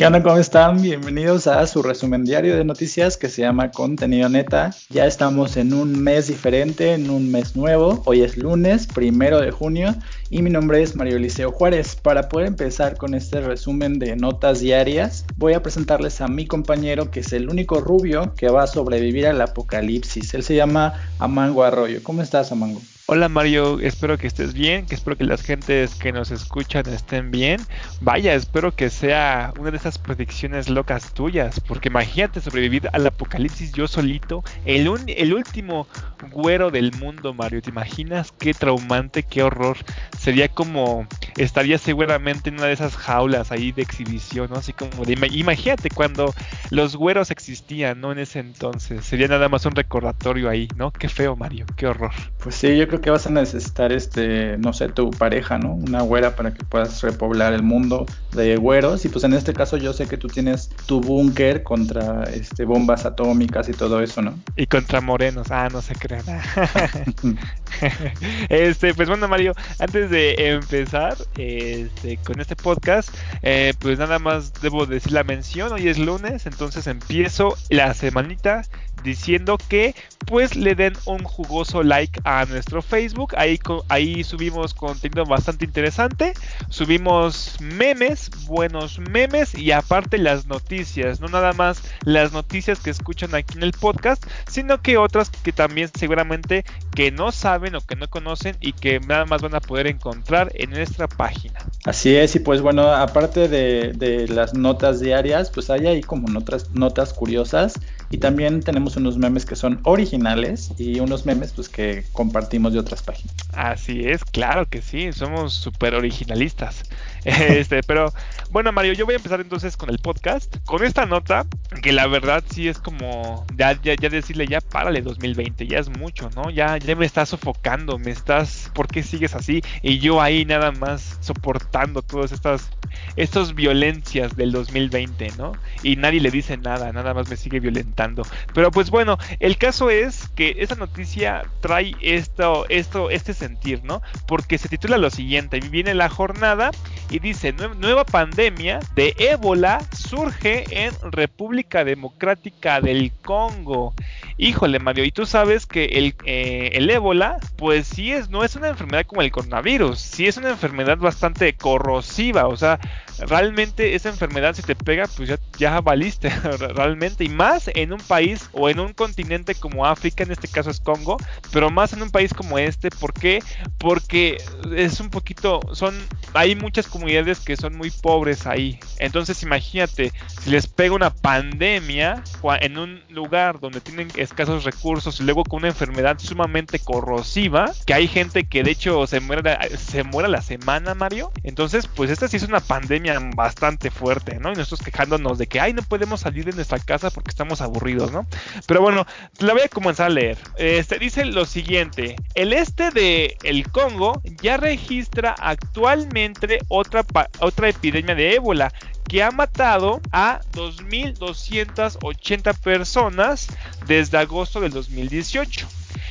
¿Qué onda? ¿Cómo están? Bienvenidos a su resumen diario de noticias que se llama Contenido Neta. Ya estamos en un mes diferente, en un mes nuevo. Hoy es lunes, primero de junio, y mi nombre es Mario Eliseo Juárez. Para poder empezar con este resumen de notas diarias, voy a presentarles a mi compañero que es el único rubio que va a sobrevivir al apocalipsis. Él se llama Amango Arroyo. ¿Cómo estás, Amango? Hola Mario, espero que estés bien, que espero que las gentes que nos escuchan estén bien. Vaya, espero que sea una de esas predicciones locas tuyas, porque imagínate sobrevivir al apocalipsis yo solito, el, el último güero del mundo, Mario. ¿Te imaginas qué traumante, qué horror? Sería como, estaría seguramente en una de esas jaulas ahí de exhibición, ¿no? Así como de, imagínate cuando los güeros existían, ¿no? En ese entonces, sería nada más un recordatorio ahí, ¿no? Qué feo, Mario, qué horror. Pues sí, yo creo que vas a necesitar, este, no sé, tu pareja, ¿no? Una güera para que puedas repoblar el mundo de güeros. Y pues en este caso yo sé que tú tienes tu búnker contra este, bombas atómicas y todo eso, ¿no? Y contra morenos, ah, no se crean. este, pues bueno, Mario, antes de empezar este, con este podcast, eh, pues nada más debo decir la mención. Hoy es lunes, entonces empiezo la semanita diciendo que pues le den un jugoso like a nuestro Facebook. Ahí, ahí subimos contenido bastante interesante. Subimos memes, buenos memes y aparte las noticias. No nada más las noticias que escuchan aquí en el podcast, sino que otras que también seguramente que no saben o que no conocen y que nada más van a poder encontrar en nuestra página. Así es, y pues bueno, aparte de, de las notas diarias, pues hay ahí como otras notas curiosas y también tenemos unos memes que son originales y unos memes pues que compartimos de otras páginas. Así es, claro que sí, somos súper originalistas. Este, pero bueno, Mario, yo voy a empezar entonces con el podcast, con esta nota, que la verdad sí es como ya, ya, ya decirle ya párale 2020, ya es mucho, ¿no? Ya, ya me estás sofocando, me estás, ¿por qué sigues así? Y yo ahí nada más soportando todas estas, estas violencias del 2020, ¿no? Y nadie le dice nada, nada más me sigue violentando. Pero pues bueno, el caso es que esa noticia trae esto, esto, este sentir, ¿no? Porque se titula lo siguiente, viene la jornada y dice, nueva pandemia de ébola surge en República Democrática del Congo. Híjole, Mario, y tú sabes que el, eh, el ébola, pues sí es, no es una enfermedad como el coronavirus, sí es una enfermedad bastante corrosiva, o sea, realmente esa enfermedad si te pega, pues ya, ya valiste realmente. Y más en un país o en un continente como África, en este caso es Congo, pero más en un país como este, ¿por qué? Porque es un poquito, son, hay muchas comunidades que son muy pobres ahí. Entonces imagínate, si les pega una pandemia en un lugar donde tienen escasos recursos y luego con una enfermedad sumamente corrosiva, que hay gente que de hecho se muere, se muere a la semana, Mario. Entonces, pues esta sí es una pandemia bastante fuerte, ¿no? Y nosotros quejándonos de que, ay, no podemos salir de nuestra casa porque estamos aburridos, ¿no? Pero bueno, la voy a comenzar a leer. Este dice lo siguiente: el este de el Congo ya registra actualmente otra, otra epidemia de ébola que ha matado a 2.280 personas desde agosto del 2018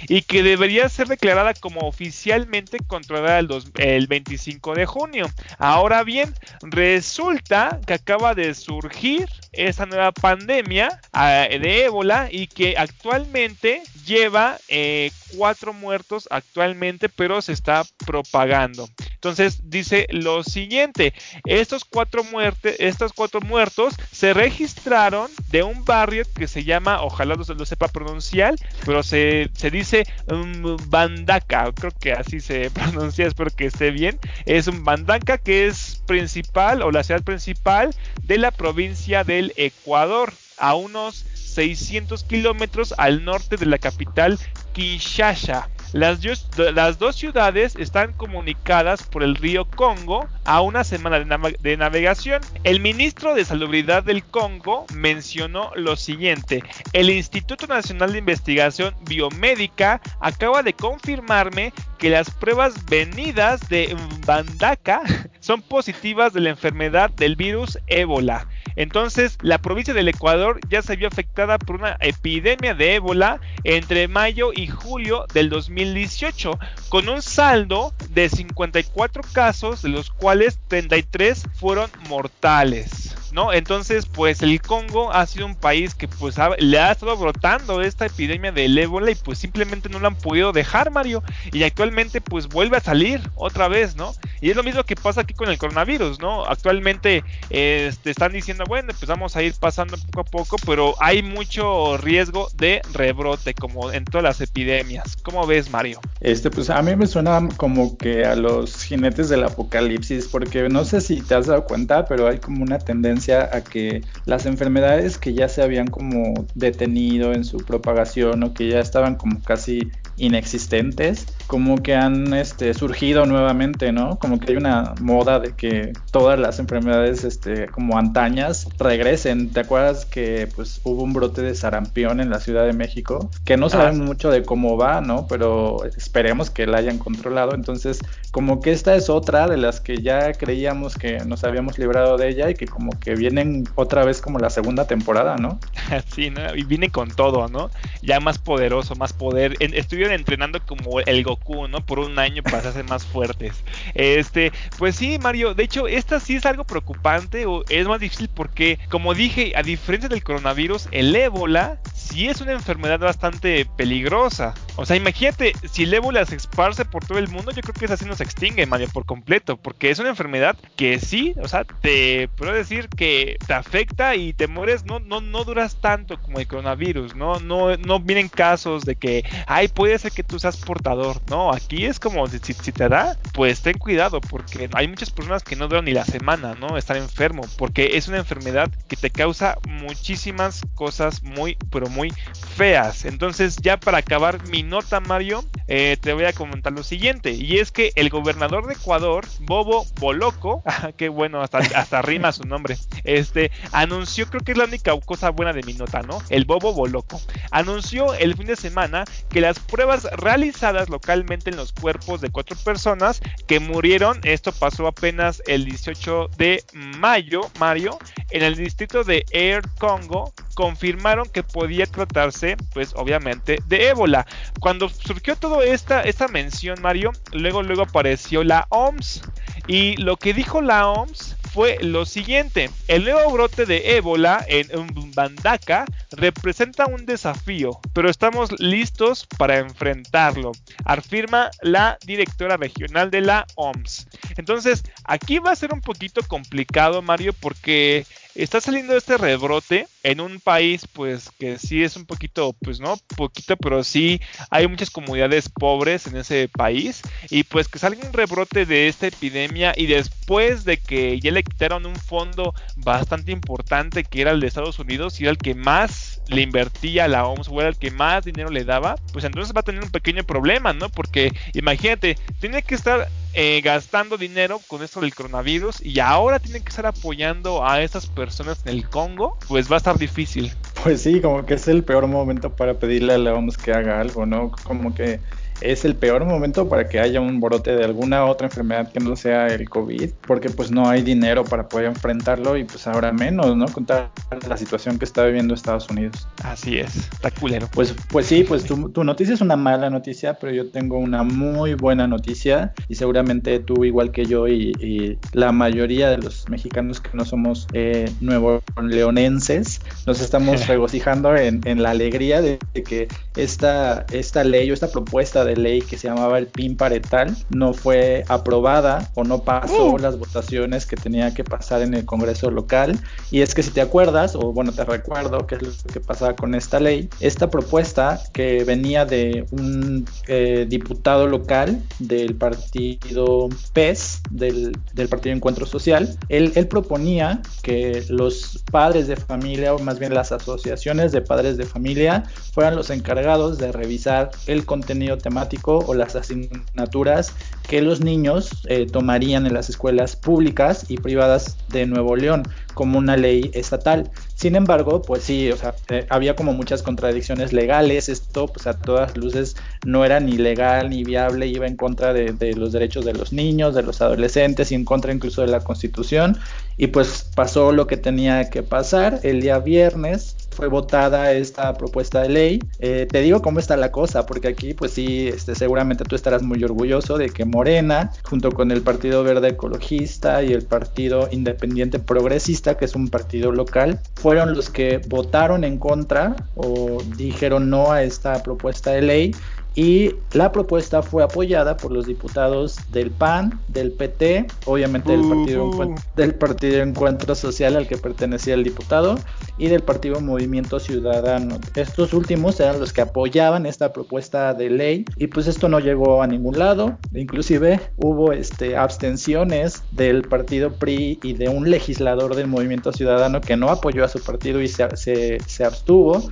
y que debería ser declarada como oficialmente controlada el, 25 de junio. Ahora bien, resulta que acaba de surgir esa nueva pandemia ah, de ébola y que actualmente lleva eh, cuatro muertos actualmente, pero se está propagando. Entonces dice lo siguiente, estos cuatro, estos cuatro muertos se registraron de un barrio que se llama, ojalá se lo sepa pronunciar, pero se, dice um, Bandaka, creo que así se pronuncia, espero que esté bien. Es un Bandaka que es principal o la ciudad principal de la provincia del Ecuador, a unos 600 kilómetros al norte de la capital Kinshasa. Las, dos ciudades están comunicadas por el río Congo a una semana de, navegación. El ministro de Salubridad del Congo mencionó lo siguiente. El Instituto Nacional de Investigación Biomédica acaba de confirmarme que las pruebas venidas de Bandaka son positivas de la enfermedad del virus ébola. Entonces, la provincia del Ecuador ya se vio afectada por una epidemia de ébola entre mayo y julio del 2018, con un saldo de 54 casos, de los cuales 33 fueron mortales. ¿No? Entonces, pues el Congo ha sido un país que pues le ha estado brotando esta epidemia del ébola y pues simplemente no la han podido dejar, Mario. Y actualmente pues vuelve a salir otra vez, ¿no? Y es lo mismo que pasa aquí con el coronavirus, ¿no? Actualmente este, están diciendo, bueno, pues vamos a ir pasando poco a poco, pero hay mucho riesgo de rebrote, como en todas las epidemias. ¿Cómo ves, Mario? Este, pues a mí me suena como que a los jinetes del apocalipsis, porque no sé si te has dado cuenta, pero hay como una tendencia a que las enfermedades que ya se habían como detenido en su propagación o que ya estaban como casi inexistentes, como que han este, surgido nuevamente, ¿no? Como que hay una moda de que todas las enfermedades este, como antañas regresen. ¿Te acuerdas que pues hubo un brote de sarampión en la Ciudad de México? Que no ah, mucho de cómo va, ¿no? Pero esperemos que la hayan controlado. Entonces, como que esta es otra de las que ya creíamos que nos habíamos librado de ella y que como que vienen otra vez como la segunda temporada, ¿no? Sí, ¿no? Y viene con todo, ¿no? Ya más poderoso, más poder. estuvieron entrenando como el Goku ¿no? Por un año para hacerse más fuertes. Este, pues sí, Mario, de hecho, esta sí es algo preocupante o es más difícil porque, como dije, a diferencia del coronavirus, el ébola sí es una enfermedad bastante peligrosa. O sea, imagínate, si el ébola se esparce por todo el mundo, yo creo que esa sí se extingue, Mario, por completo, porque es una enfermedad que sí, o sea, te puedo decir que te afecta y te mueres, no, no, no duras tanto como el coronavirus, ¿no? No, no vienen casos de que, ay, puede ser que tú seas portador, no, aquí es como si, si, te da, pues ten cuidado, porque hay muchas personas que no duran ni la semana, ¿no? Estar enfermo, porque es una enfermedad que te causa muchísimas cosas muy, pero muy feas. Entonces, ya para acabar mi nota, Mario, eh, te voy a comentar lo siguiente, y es que el gobernador de Ecuador, Bobo Boloco, ah, qué bueno, hasta, hasta rima su nombre, este, anunció, creo que es la única cosa buena de mi nota, ¿no? El Bobo Boloco, anunció el fin de semana que las pruebas realizadas localmente en los cuerpos de cuatro personas que murieron. Esto pasó apenas el 18 de mayo, Mario, en el distrito de Air Congo. Confirmaron que podía tratarse, pues obviamente, de ébola. Cuando surgió toda esta, esta mención, Mario, luego, luego apareció la OMS. Y lo que dijo la OMS fue lo siguiente. El nuevo brote de ébola en Mbandaka representa un desafío, pero estamos listos para enfrentarlo, afirma la directora regional de la OMS. Entonces, aquí va a ser un poquito complicado, Mario, porque está saliendo este rebrote en un país pues que sí es un poquito pues no poquito pero sí hay muchas comunidades pobres en ese país. Y pues que salga un rebrote de esta epidemia y después de que ya le quitaron un fondo bastante importante que era el de Estados Unidos y era el que más le invertía a la OMS o era el que más dinero le daba pues entonces va a tener un pequeño problema no porque imagínate tiene que estar eh, gastando dinero con esto del coronavirus y ahora tienen que estar apoyando a estas personas en el Congo, pues va a estar difícil. Pues sí, como que es el peor momento para pedirle a la OMS que haga algo, ¿no? Como que es el peor momento para que haya un brote de alguna otra enfermedad que no sea el COVID, porque pues no hay dinero para poder enfrentarlo y pues ahora menos, ¿no? Contar la situación que está viviendo Estados Unidos. Así es, está culero. Pues, pues sí, pues tu, tu noticia es una mala noticia, pero yo tengo una muy buena noticia y seguramente tú igual que yo y, la mayoría de los mexicanos que no somos eh, nuevo leonenses, nos estamos regocijando en, en la alegría de, de que esta, esta ley o esta propuesta de de ley que se llamaba el PIN parental no fue aprobada o no pasó uh. las votaciones que tenía que pasar en el Congreso local. Y es que si te acuerdas, o bueno, te recuerdo qué es lo que pasaba con esta ley, esta propuesta que venía de un eh, diputado local del partido PES, del, del Partido Encuentro Social, él, él proponía que los padres de familia, o más bien las asociaciones de padres de familia, fueran los encargados de revisar el contenido temático o las asignaturas que los niños eh, tomarían en las escuelas públicas y privadas de Nuevo León como una ley estatal. Sin embargo, pues sí, eh, había como muchas contradicciones legales. Esto, pues a todas luces, no era ni legal ni viable, iba en contra de los derechos de los niños, de los adolescentes y en contra incluso de la Constitución. Y pues pasó lo que tenía que pasar. El día viernes fue votada esta propuesta de ley. Eh, te digo cómo está la cosa, porque aquí pues sí, este, seguramente tú estarás muy orgulloso de que Morena, junto con el Partido Verde Ecologista y el Partido Independiente Progresista, que es un partido local, fueron los que votaron en contra o dijeron no a esta propuesta de ley y la propuesta fue apoyada por los diputados del PAN, del PT, obviamente del partido, del partido Encuentro Social al que pertenecía el diputado y del Partido Movimiento Ciudadano. Estos últimos eran los que apoyaban esta propuesta de ley y pues esto no llegó a ningún lado, inclusive hubo este, abstenciones del partido PRI y de un legislador del Movimiento Ciudadano que no apoyó a su partido y se, se, se abstuvo.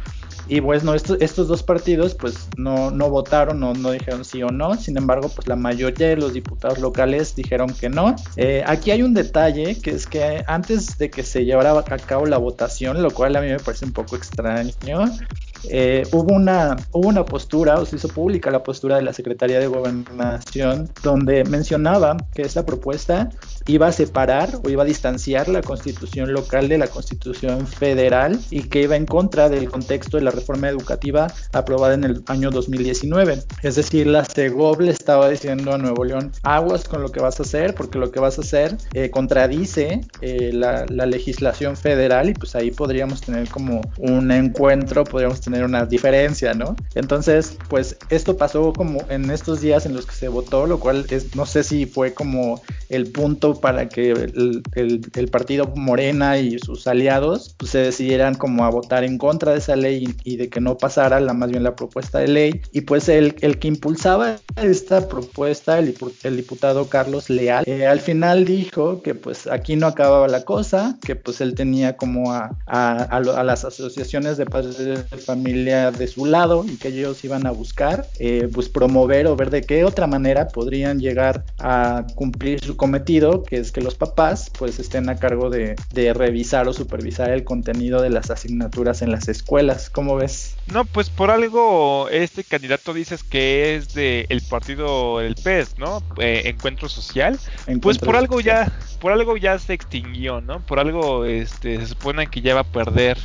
Y bueno, estos, estos dos partidos pues no, no votaron, no, no dijeron sí o no, sin embargo pues la mayoría de los diputados locales dijeron que no. Eh, aquí hay un detalle que es que antes de que se llevara a cabo la votación, lo cual a mí me parece un poco extraño, eh, hubo, una, hubo una postura, o se hizo pública la postura de la Secretaría de Gobernación, donde mencionaba que esta propuesta iba a separar o iba a distanciar la constitución local de la constitución federal y que iba en contra del contexto de la reforma educativa aprobada en el año 2019. Es decir, la CEGOB le estaba diciendo a Nuevo León, aguas con lo que vas a hacer, porque lo que vas a hacer eh, contradice eh, la, la legislación federal y pues ahí podríamos tener como un encuentro, podríamos tener una diferencia, ¿no? Entonces, pues esto pasó como en estos días en los que se votó, lo cual es, no sé si fue como el punto para que el, partido Morena y sus aliados pues, se decidieran como a votar en contra de esa ley y, de que no pasara la más bien la propuesta de ley. Y pues el, el que impulsaba esta propuesta, el, el diputado Carlos Leal, eh, al final dijo que pues aquí no acababa la cosa, que pues él tenía como a, a, a, las asociaciones de padres de familia de su lado y que ellos iban a buscar eh, pues promover o ver de qué otra manera podrían llegar a cumplir su cometido, que es que los papás pues estén a cargo de, revisar o supervisar el contenido de las asignaturas en las escuelas. ¿Cómo ves? No, pues por algo este candidato dices que es del el partido el PES, ¿no? Eh, Encuentro Social. pues por algo ya, por algo ya se extinguió, ¿no? Por algo este, se supone que ya va a perder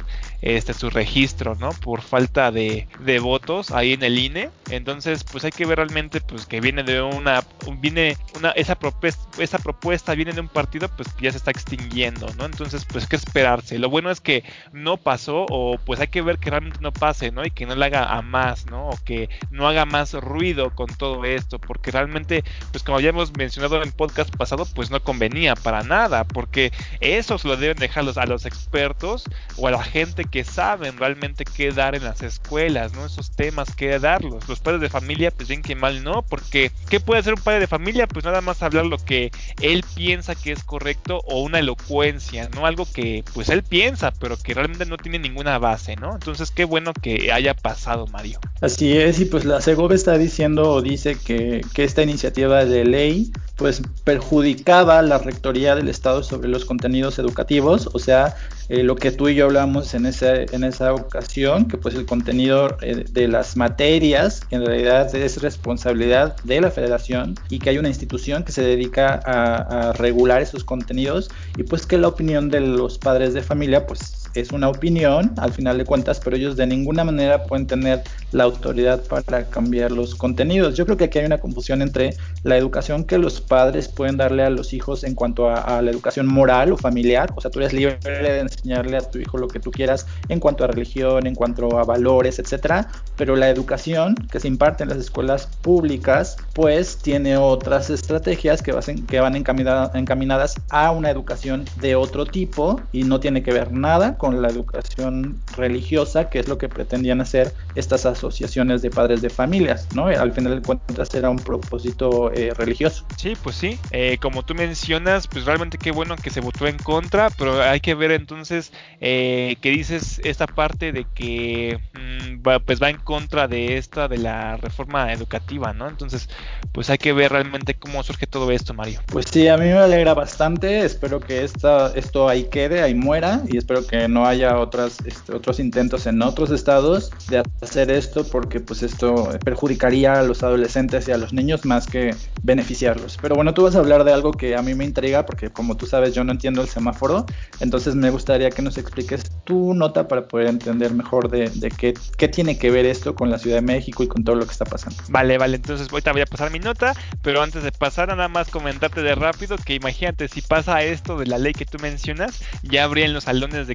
este su registro, ¿no? Por falta de, de, votos ahí en el INE. Entonces, pues hay que ver realmente pues que viene de una viene una esa propuesta esa propuesta viene de un partido pues que ya se está extinguiendo, ¿no? Entonces, pues qué esperarse. Lo bueno es que no pasó o pues hay que ver que realmente no pase, ¿no? Y que no le haga a más, ¿no? O que no haga más ruido con todo esto, porque realmente pues como ya hemos mencionado en podcast pasado, pues no convenía para nada, porque eso se lo deben dejar a los expertos o a la gente que saben realmente qué dar en las escuelas, ¿no? Esos temas, qué darlos. Los padres de familia, pues bien que mal no, porque ¿qué puede hacer un padre de familia? Pues nada más hablar lo que él piensa que es correcto o una elocuencia, ¿no? Algo que pues él piensa, pero que realmente no tiene ninguna base, ¿no? Entonces qué bueno que haya pasado, Mario. Así es, y pues la CEGOV está diciendo o dice que, que esta iniciativa de ley pues perjudicaba la rectoría del Estado sobre los contenidos educativos, o sea, eh, lo que tú y yo hablamos en esa, en esa ocasión, que pues el contenido eh, de las materias en realidad es responsabilidad de la federación y que hay una institución que se dedica a, a regular esos contenidos. Y pues que la opinión de los padres de familia pues es una opinión al final de cuentas, pero ellos de ninguna manera pueden tener la autoridad para cambiar los contenidos. Yo creo que aquí hay una confusión entre la educación que los padres pueden darle a los hijos en cuanto a, la educación moral o familiar, o sea, tú eres libre de enseñarle a tu hijo lo que tú quieras en cuanto a religión, en cuanto a valores, etcétera, pero la educación que se imparte en las escuelas públicas, pues tiene otras estrategias que, que van encaminadas a una educación de otro tipo y no tiene que ver nada con la educación religiosa, que es lo que pretendían hacer estas asociaciones de padres de familias, ¿no? Al final de cuentas era un propósito eh, religioso. Sí, pues sí. Eh, como tú mencionas, pues realmente qué bueno que se votó en contra, pero hay que ver entonces eh, que dices esta parte de que mm, va, pues va en contra de esta de la reforma educativa, ¿no? Entonces, pues hay que ver realmente cómo surge todo esto, Mario. Pues sí, a mí me alegra bastante. Espero que esta, esto ahí quede, ahí muera y espero que no haya otras, este, otros intentos en otros estados de hacer esto porque pues esto perjudicaría a los adolescentes y a los niños más que beneficiarlos. Pero bueno, tú vas a hablar de algo que a mí me intriga porque como tú sabes yo no entiendo el semáforo, entonces me gustaría que nos expliques tu nota para poder entender mejor de, qué, qué, tiene que ver esto con la Ciudad de México y con todo lo que está pasando. Vale, vale, entonces ahorita voy a pasar mi nota, pero antes de pasar nada más comentarte de rápido que imagínate si pasa esto de la ley que tú mencionas, ya habría en los salones de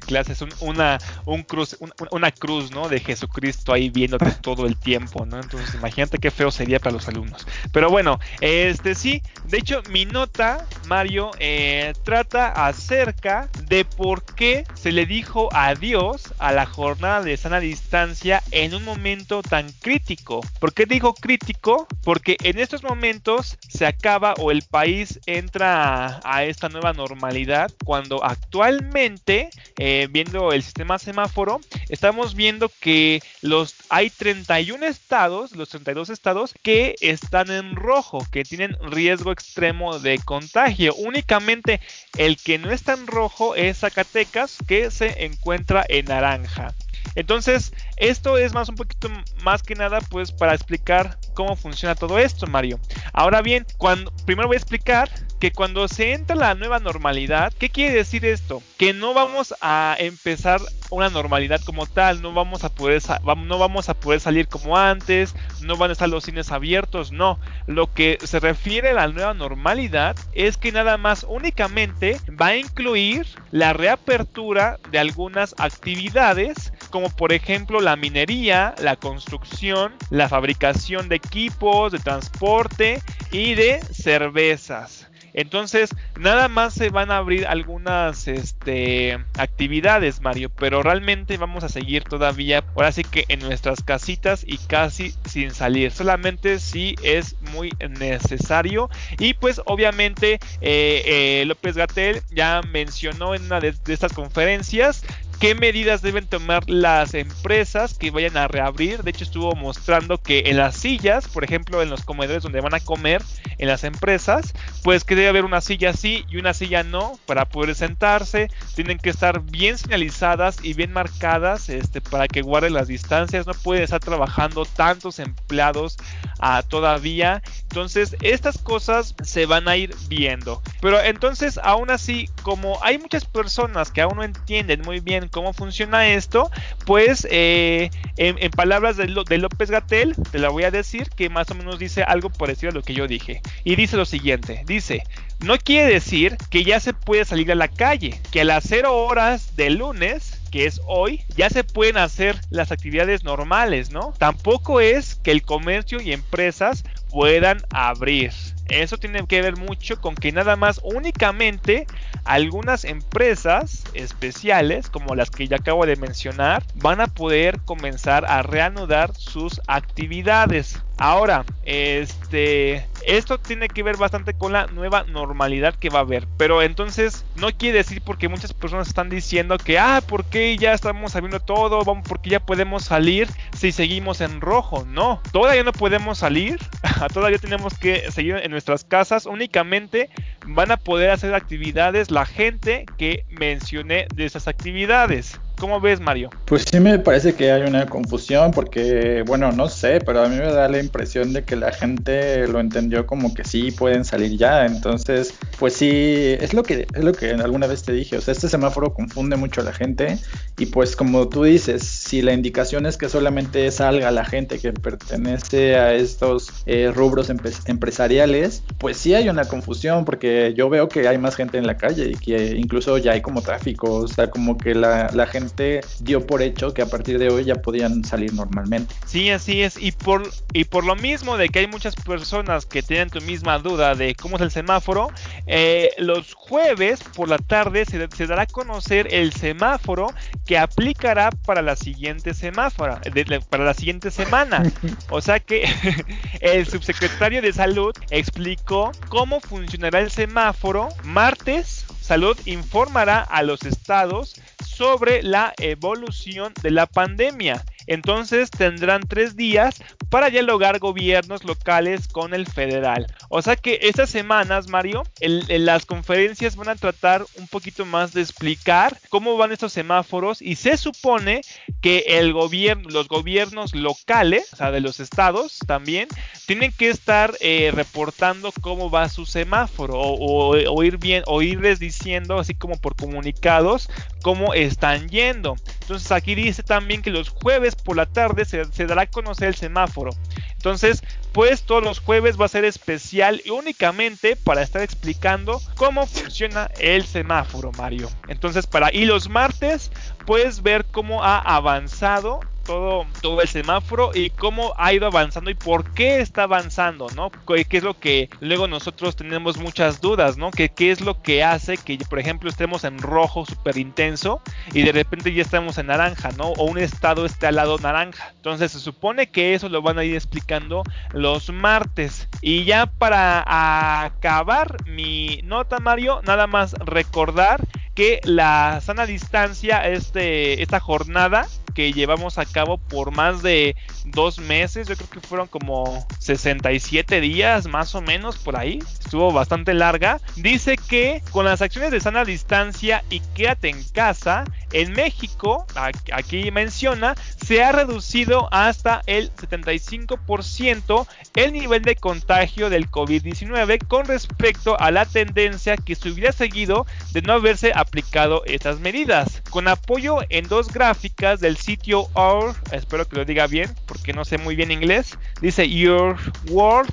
una, un cruz, una cruz, ¿no? De Jesucristo ahí viéndote todo el tiempo, ¿no? Entonces imagínate qué feo sería para los alumnos. Pero bueno, este sí, de hecho mi nota, Mario, eh, trata acerca de por qué se le dijo adiós a la jornada de sana distancia en un momento tan crítico. ¿Por qué digo crítico? Porque en estos momentos se acaba o el país entra a, esta nueva normalidad cuando actualmente, eh, viendo el sistema semáforo, estamos viendo que los hay 31 estados, los 32 estados que están en rojo, que tienen riesgo extremo de contagio. Únicamente el que no está en rojo es Zacatecas, que se encuentra en naranja. Entonces, esto es más un poquito más que nada pues para explicar cómo funciona todo esto, Mario. Ahora bien, cuando primero voy a explicar que cuando se entra la nueva normalidad, ¿qué quiere decir esto? Que no vamos a empezar una normalidad como tal, no vamos a poder no vamos a poder salir como antes, no van a estar los cines abiertos, no. Lo que se refiere a la nueva normalidad es que nada más únicamente va a incluir la reapertura de algunas actividades como por ejemplo la minería, la construcción, la fabricación de equipos, de transporte y de cervezas. Entonces, nada más se van a abrir algunas este, actividades, Mario, pero realmente vamos a seguir todavía, ahora sí que en nuestras casitas y casi sin salir, solamente si es muy necesario. Y pues obviamente eh, eh, López Gatel ya mencionó en una de estas conferencias qué medidas deben tomar las empresas que vayan a reabrir. De hecho, estuvo mostrando que en las sillas, por ejemplo, en los comedores donde van a comer en las empresas, pues que debe haber una silla sí y una silla no para poder sentarse. Tienen que estar bien señalizadas y bien marcadas este, para que guarden las distancias. No puede estar trabajando tantos empleados ah, todavía. Entonces, estas cosas se van a ir viendo. Pero entonces, aún así, como hay muchas personas que aún no entienden muy bien cómo funciona esto, pues eh, en, palabras de, de López Gatel, te la voy a decir, que más o menos dice algo parecido a lo que yo dije. Y dice lo siguiente, dice, no quiere decir que ya se puede salir a la calle, que a las 0 horas del lunes que es hoy, ya se pueden hacer las actividades normales, ¿no? Tampoco es que el comercio y empresas puedan abrir. Eso tiene que ver mucho con que nada más únicamente algunas empresas especiales, como las que ya acabo de mencionar, van a poder comenzar a reanudar sus actividades. Ahora, este, esto tiene que ver bastante con la nueva normalidad que va a haber. Pero entonces no quiere decir porque muchas personas están diciendo que, ah, ¿por qué ya estamos sabiendo todo? Vamos, porque ya podemos salir si seguimos en rojo. No, todavía no podemos salir. todavía tenemos que seguir en nuestras casas. Únicamente van a poder hacer actividades la gente que mencioné de esas actividades. ¿Cómo ves, Mario? Pues sí me parece que hay una confusión porque, bueno, no sé, pero a mí me da la impresión de que la gente lo entendió como que sí pueden salir ya. Entonces, pues sí, es lo que es lo que alguna vez te dije. O sea, este semáforo confunde mucho a la gente y pues como tú dices, si la indicación es que solamente salga la gente que pertenece a estos eh, rubros empresariales, pues sí hay una confusión porque yo veo que hay más gente en la calle y que incluso ya hay como tráfico, o sea, como que la, la gente dio por hecho que a partir de hoy ya podían salir normalmente. Sí, así es. Y por, y por lo mismo de que hay muchas personas que tienen tu misma duda de cómo es el semáforo, eh, los jueves por la tarde se, se, dará a conocer el semáforo que aplicará para la siguiente semáforo, para la siguiente semana. O sea que el subsecretario de salud explicó cómo funcionará el semáforo martes Salud informará a los estados sobre la evolución de la pandemia. Entonces tendrán tres días para dialogar gobiernos locales con el federal. O sea que estas semanas, Mario, las conferencias van a tratar un poquito más de explicar cómo van estos semáforos y se supone que el gobierno, los gobiernos locales, o sea, de los estados también, tienen que estar eh, reportando cómo va su semáforo o, ir bien, o irles diciendo así como por comunicados cómo están yendo. Entonces aquí dice también que los jueves por la tarde se, dará a conocer el semáforo. Entonces, pues todos los jueves va a ser especial y únicamente para estar explicando cómo funciona el semáforo, Mario. Entonces, para y los martes puedes ver cómo ha avanzado todo, todo el semáforo y cómo ha ido avanzando y por qué está avanzando, ¿no? ¿Qué es lo que luego nosotros tenemos muchas dudas, ¿no? ¿Qué, qué es lo que hace que, por ejemplo, estemos en rojo súper intenso y de repente ya estamos en naranja, ¿no? O un estado esté al lado naranja. Entonces se supone que eso lo van a ir explicando los martes. Y ya para acabar mi nota, Mario, nada más recordar que la sana distancia, este, esta jornada que llevamos a cabo por más de dos meses, yo creo que fueron como 67 días más o menos por ahí, estuvo bastante larga, dice que con las acciones de sana distancia y quédate en casa, en México, aquí menciona, se ha reducido hasta el 75% el nivel de contagio del COVID-19 con respecto a la tendencia que se hubiera seguido de no haberse aplicado estas medidas. Con apoyo en dos gráficas del sitio OUR, espero que lo diga bien porque no sé muy bien inglés, dice Your World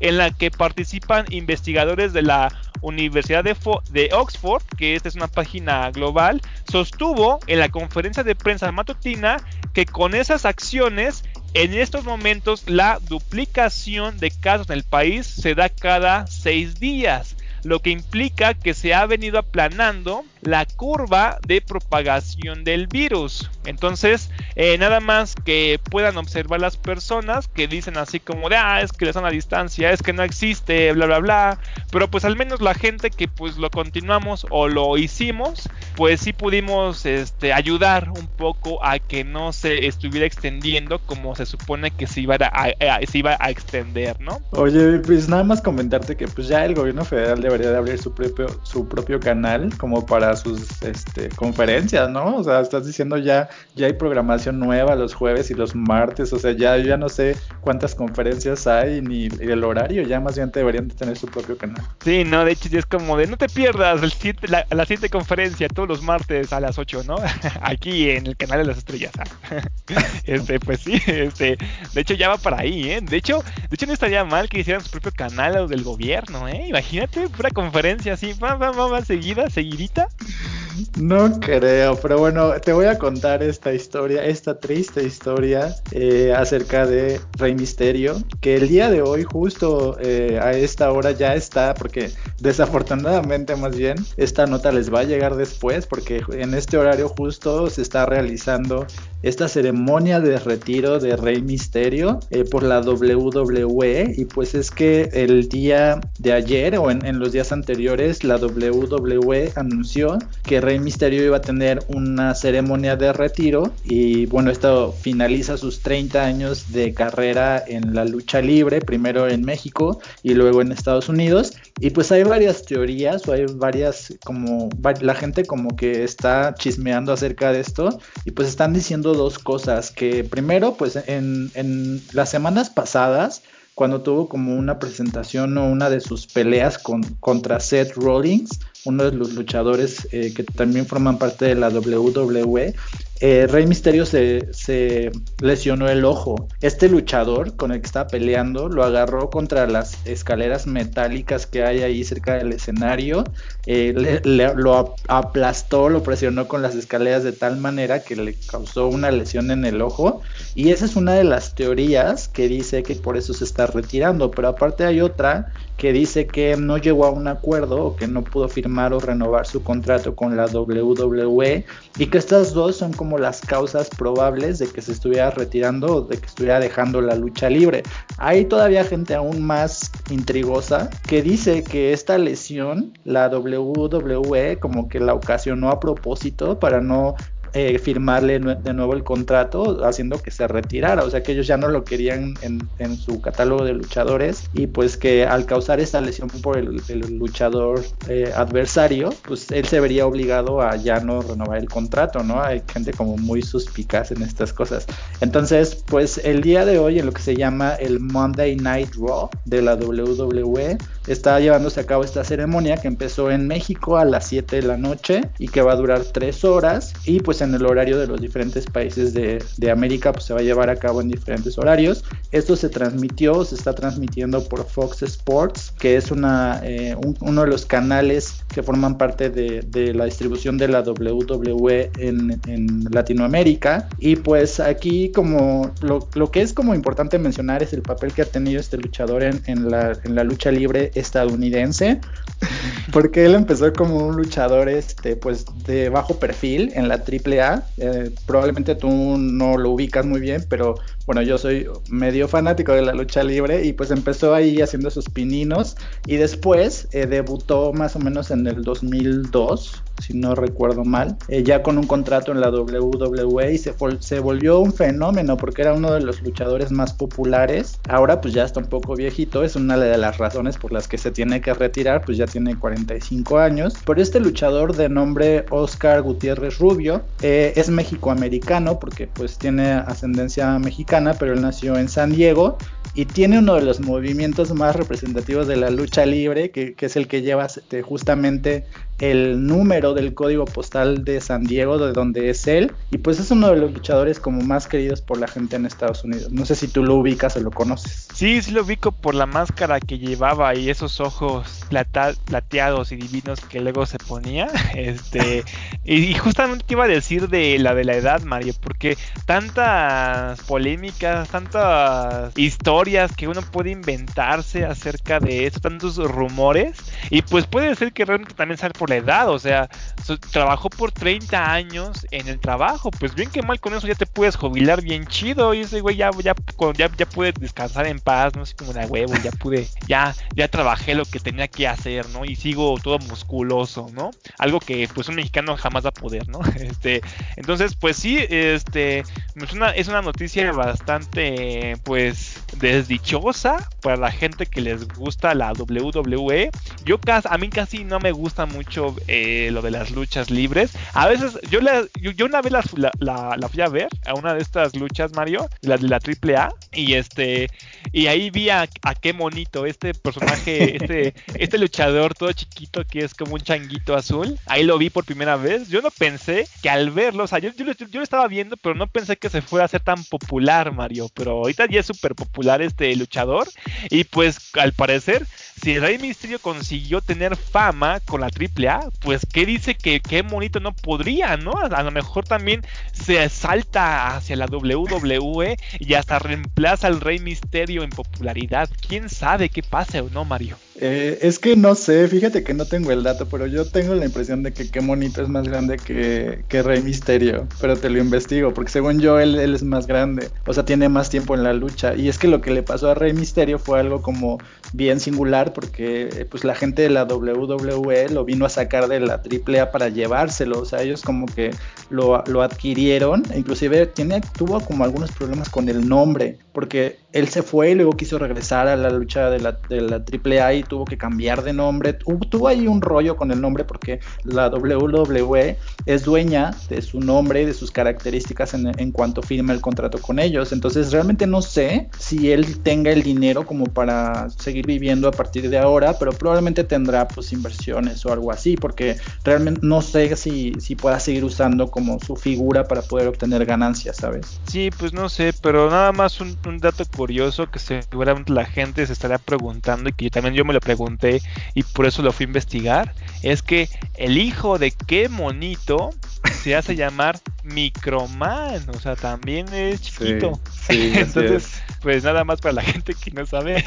en la que participan investigadores de la Universidad de, de, Oxford, que esta es una página global, sostuvo en la conferencia de prensa matutina que con esas acciones, en estos momentos, la duplicación de casos en el país se da cada seis días lo que implica que se ha venido aplanando la curva de propagación del virus. Entonces, eh, nada más que puedan observar las personas que dicen así como de, ah, es que la a distancia, es que no existe, bla, bla, bla. Pero pues al menos la gente que pues lo continuamos o lo hicimos, pues sí pudimos este, ayudar un poco a que no se estuviera extendiendo como se supone que se iba a, se iba a extender, ¿no? Oye, pues nada más comentarte que pues ya el gobierno federal debería de abrir su propio, su propio canal como para sus este, conferencias, ¿no? O sea, estás diciendo ya, ya hay programación nueva los jueves y los martes, o sea, ya, ya no sé cuántas conferencias hay ni el horario, ya más bien deberían de tener su propio canal. Sí, no, de hecho ya es como de no te pierdas el la, la siguiente conferencia todos los martes a las 8, ¿no? Aquí en el canal de las estrellas. este, pues sí, este, de hecho ya va para ahí, ¿eh? De hecho, de hecho no estaría mal que hicieran su propio canal los del gobierno, ¿eh? Imagínate, pura conferencia así, va, va, va, seguida, seguidita. No creo, pero bueno, te voy a contar esta historia, esta triste historia eh, acerca de Rey Misterio, que el día de hoy, justo eh, a esta hora ya está, porque desafortunadamente más bien, esta nota les va a llegar después, porque en este horario justo se está realizando esta ceremonia de retiro de Rey Misterio eh, por la WWE, y pues es que el día de ayer o en, en los días anteriores, la WWE anunció que Rey Misterio iba a tener una ceremonia de retiro y bueno, esto finaliza sus 30 años de carrera en la lucha libre, primero en México y luego en Estados Unidos. Y pues hay varias teorías o hay varias como la gente como que está chismeando acerca de esto y pues están diciendo dos cosas, que primero pues en, en las semanas pasadas cuando tuvo como una presentación o una de sus peleas con, contra Seth Rollins, uno de los luchadores eh, que también forman parte de la WWE, eh, Rey Misterio se, lesionó el ojo. Este luchador con el que estaba peleando lo agarró contra las escaleras metálicas que hay ahí cerca del escenario, eh, lo aplastó, lo presionó con las escaleras de tal manera que le causó una lesión en el ojo. Y esa es una de las teorías que dice que por eso se está retirando. Pero aparte hay otra que dice que no llegó a un acuerdo o que no pudo firmar o renovar su contrato con la WWE y que estas dos son las causas probables de que se estuviera retirando o de que estuviera dejando la lucha libre. Hay todavía gente aún más intrigosa que dice que esta lesión la WWE como que la ocasionó a propósito para no eh, firmarle de nuevo el contrato, haciendo que se retirara. O sea que ellos ya no lo querían en, su catálogo de luchadores y pues que al causar esta lesión por el, luchador eh, adversario, pues él se vería obligado a ya no renovar el contrato, ¿no? Hay gente como muy suspicaz en estas cosas. Entonces, pues el día de hoy en lo que se llama el Monday Night Raw de la WWE, está llevándose a cabo esta ceremonia que empezó en México a las 7 de la noche y que va a durar 3 horas y pues en el horario de los diferentes países de, de América pues se va a llevar a cabo en diferentes horarios. Esto se transmitió, se está transmitiendo por Fox Sports, que es una, eh, uno de los canales que forman parte de, de la distribución de la WWE en, en, Latinoamérica. Y pues aquí como lo, lo, que es como importante mencionar es el papel que ha tenido este luchador en, en, la, en la lucha libre estadounidense, porque él empezó como un luchador este, pues de bajo perfil en la AAA. Eh, probablemente tú no lo ubicas muy bien, pero bueno, yo soy medio fanático de la lucha libre y pues empezó ahí haciendo sus pininos y después eh, debutó más o menos en el 2002 si no recuerdo mal, eh, ya con un contrato en la WWE y se, se volvió un fenómeno porque era uno de los luchadores más populares. Ahora pues ya está un poco viejito, es una de las razones por las que se tiene que retirar, pues ya tiene 45 años. Pero este luchador de nombre Oscar Gutiérrez Rubio eh, es mexicoamericano porque pues tiene ascendencia mexicana, pero él nació en San Diego y tiene uno de los movimientos más representativos de la lucha libre, que, es el que lleva este, justamente el número del código postal de San Diego, de donde es él, y pues es uno de los luchadores como más queridos por la gente en Estados Unidos. No sé si tú lo ubicas o lo conoces. Sí, sí lo ubico por la máscara que llevaba y esos ojos plateados y divinos que luego se ponía. Este, y, justamente iba a decir de la de la edad, Mario, porque tantas polémicas, tantas historias que uno puede inventarse acerca de esto, tantos rumores, y pues puede ser que realmente también salga la edad, o sea, trabajó por 30 años en el trabajo, pues bien que mal con eso ya te puedes jubilar bien chido y ese güey ya, ya, ya, ya puede descansar en paz, no sé, como una huevo, ya pude, ya, ya trabajé lo que tenía que hacer, ¿no? Y sigo todo musculoso, ¿no? Algo que pues un mexicano jamás va a poder, ¿no? Este, entonces, pues sí, este, es una, es una noticia bastante, pues, desdichosa para la gente que les gusta la WWE. Yo casi, a mí casi no me gusta mucho eh, lo de las luchas libres. A veces, yo, la, yo, una vez la, la, fui a ver a una de estas luchas, Mario, la de la AAA, y este, y ahí vi a, qué monito, este personaje, este, este luchador todo chiquito que es como un changuito azul. Ahí lo vi por primera vez. Yo no pensé que al verlo, o sea, yo, yo, yo lo estaba viendo, pero no pensé que se fuera a hacer tan popular, Mario. Pero ahorita ya es súper popular este luchador. Y pues al parecer si Rey Mysterio consiguió tener fama con la AAA, pues qué dice que qué bonito no podría, ¿no? A lo mejor también se salta hacia la WWE y hasta reemplaza al Rey Misterio en popularidad. ¿Quién sabe qué pase o no, Mario? Eh, es que no sé, fíjate que no tengo el dato, pero yo tengo la impresión de que qué monito es más grande que, que Rey Misterio, pero te lo investigo, porque según yo él, él es más grande, o sea, tiene más tiempo en la lucha, y es que lo que le pasó a Rey Misterio fue algo como bien singular, porque pues la gente de la WWE lo vino a sacar de la AAA para llevárselo, o sea, ellos como que lo, lo adquirieron, e inclusive tiene, tuvo como algunos problemas con el nombre, porque él se fue y luego quiso regresar a la lucha de la, de la AAA y tuvo que cambiar de nombre. Tuvo ahí un rollo con el nombre porque la WWE es dueña de su nombre y de sus características en, cuanto firma el contrato con ellos. Entonces realmente no sé si él tenga el dinero como para seguir viviendo a partir de ahora, pero probablemente tendrá pues inversiones o algo así porque realmente no sé si, si pueda seguir usando como su figura para poder obtener ganancias, ¿sabes? Sí, pues no sé, pero nada más un, un dato curioso que seguramente la gente se estará preguntando y que también yo me lo pregunté y por eso lo fui a investigar, es que el hijo de qué monito se hace llamar Microman, o sea, también es chiquito. Entonces, pues nada más para la gente que no sabe,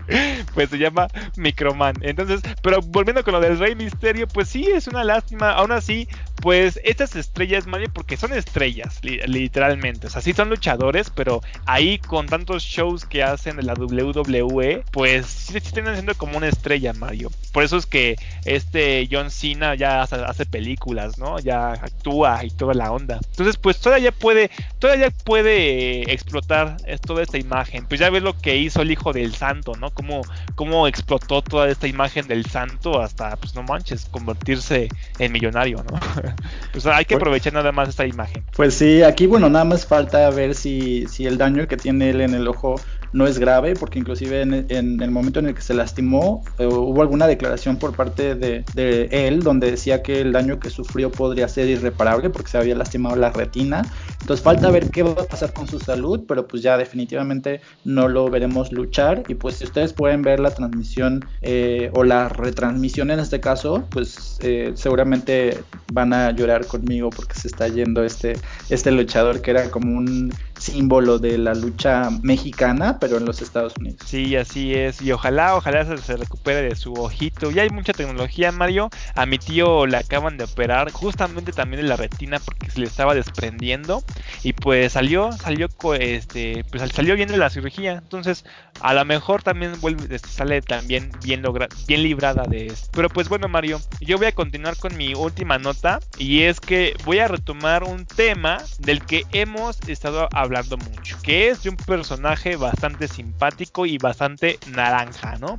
pues se llama Microman. Entonces, pero volviendo con lo del Rey Misterio, pues sí, es una lástima. Aún así, pues estas estrellas, Mario, porque son estrellas, literalmente. O sea, sí son luchadores, pero ahí con tantos shows que hacen de la WWE, pues sí, sí están haciendo como una estrella, Mario. Por eso es que este John Cena ya hace, películas, ¿no? Ya actúa y toda la onda. Entonces, pues todavía puede, todavía puede explotar toda esta imagen. Pues ya ves lo que hizo el hijo del santo, ¿no? Cómo, cómo explotó toda esta imagen del santo hasta, pues no manches, convertirse en millonario, ¿no? pues hay que aprovechar nada más esta imagen. Pues sí, aquí bueno, nada más falta ver si, si el daño que tiene él en el ojo no es grave, porque inclusive en, el momento en el que se lastimó eh, hubo alguna declaración por parte de, él donde decía que el daño que sufrió podría ser irreparable porque se había lastimado la retina. Entonces falta ver qué va a pasar con su salud, pero pues ya definitivamente no lo veremos luchar. Y pues si ustedes pueden ver la transmisión eh, o la retransmisión en este caso, pues eh, seguramente van a llorar conmigo porque se está yendo este, este luchador que era como un símbolo de la lucha mexicana, pero en los Estados Unidos. Sí, así es. Y ojalá, ojalá se, recupere de su ojito. Ya hay mucha tecnología, Mario. A mi tío le acaban de operar justamente también de la retina porque se le estaba desprendiendo. Y pues salió, salió, este, pues salió bien de la cirugía. Entonces, a lo mejor también este, sale también bien, bien librada de esto. Pero pues bueno, Mario, yo voy a continuar con mi última nota. Y es que voy a retomar un tema del que hemos estado hablando mucho, que es de un personaje bastante simpático y bastante naranja, ¿no?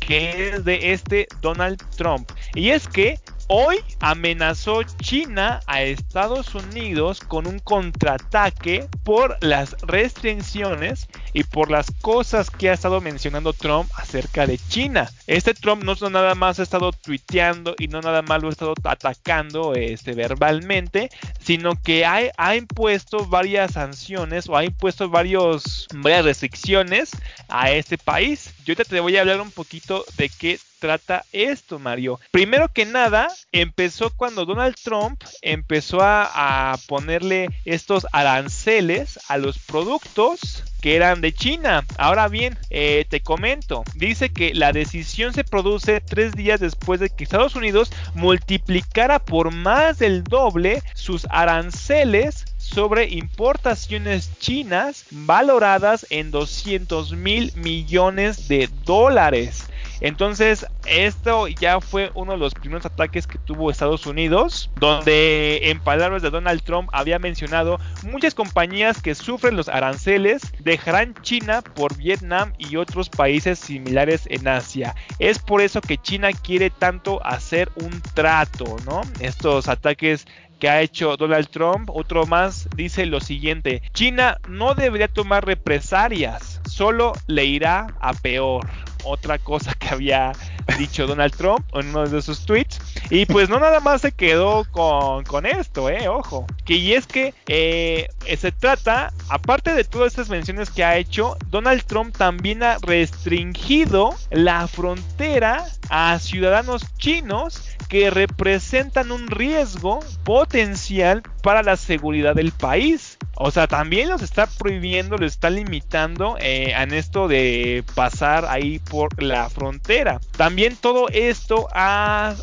Que es de este Donald Trump. Y es que Hoy amenazó China a Estados Unidos con un contraataque por las restricciones y por las cosas que ha estado mencionando Trump acerca de China. Este Trump no nada más ha estado tuiteando y no nada más lo ha estado atacando este, verbalmente, sino que ha, impuesto varias sanciones o ha impuesto varias restricciones a este país. Yo te voy a hablar un poquito de qué trata esto, Mario. Primero que nada, empezó cuando Donald Trump empezó a, ponerle estos aranceles a los productos que eran de China. Ahora bien, eh, te comento, dice que la decisión se produce tres días después de que Estados Unidos multiplicara por más del doble sus aranceles sobre importaciones chinas valoradas en 200 mil millones de dólares. Entonces, esto ya fue uno de los primeros ataques que tuvo Estados Unidos, donde en palabras de Donald Trump había mencionado muchas compañías que sufren los aranceles dejarán China por Vietnam y otros países similares en Asia. Es por eso que China quiere tanto hacer un trato, ¿no? Estos ataques que ha hecho Donald Trump, otro más, dice lo siguiente, China no debería tomar represalias, solo le irá a peor otra cosa que había dicho Donald Trump en uno de sus tweets. Y pues no nada más se quedó con, con esto, eh, ojo. Que y es que eh, se trata, aparte de todas estas menciones que ha hecho, Donald Trump también ha restringido la frontera a ciudadanos chinos que representan un riesgo potencial para la seguridad del país. O sea, también los está prohibiendo, los está limitando eh, en esto de pasar ahí por la frontera. También todo esto ha,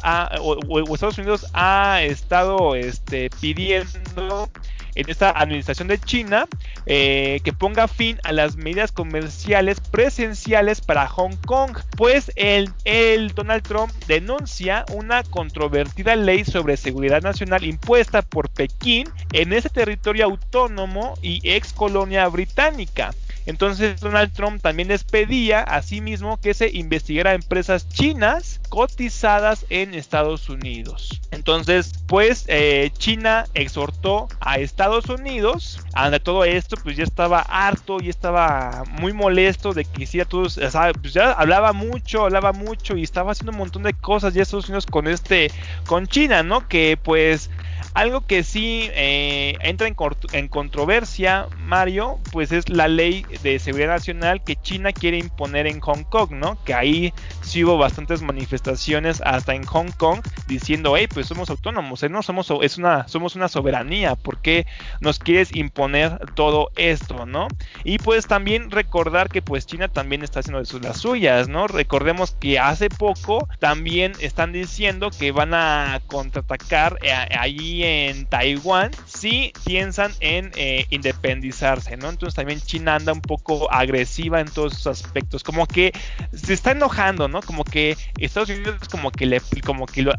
Estados Unidos ha estado este, pidiendo en esta administración de China eh, que ponga fin a las medidas comerciales presenciales para Hong Kong, pues el, el Donald Trump denuncia una controvertida ley sobre seguridad nacional impuesta por Pekín en ese territorio autónomo y ex colonia británica. Entonces Donald Trump también les pedía asimismo que se investigara empresas chinas cotizadas en Estados Unidos. Entonces, pues eh, China exhortó a Estados Unidos, ante todo esto, pues ya estaba harto y estaba muy molesto de que hiciera todos, pues ya hablaba mucho, hablaba mucho y estaba haciendo un montón de cosas ya Estados Unidos con este, con China, ¿no? Que pues algo que sí eh, entra en, controversia, Mario, pues es la ley de seguridad nacional que China quiere imponer en Hong Kong, ¿no? Que ahí sí hubo bastantes manifestaciones hasta en Hong Kong diciendo, hey, pues somos autónomos, ¿eh? no somos, es una, somos una soberanía, ¿por qué nos quieres imponer todo esto, ¿no? Y pues también recordar que pues China también está haciendo de sus, las suyas, ¿no? Recordemos que hace poco también están diciendo que van a contraatacar eh, ahí en Taiwán si piensan en eh, independizarse, ¿no? Entonces también China anda un poco agresiva en todos esos aspectos, como que se está enojando, ¿no? Como que Estados Unidos como que le, como que lo,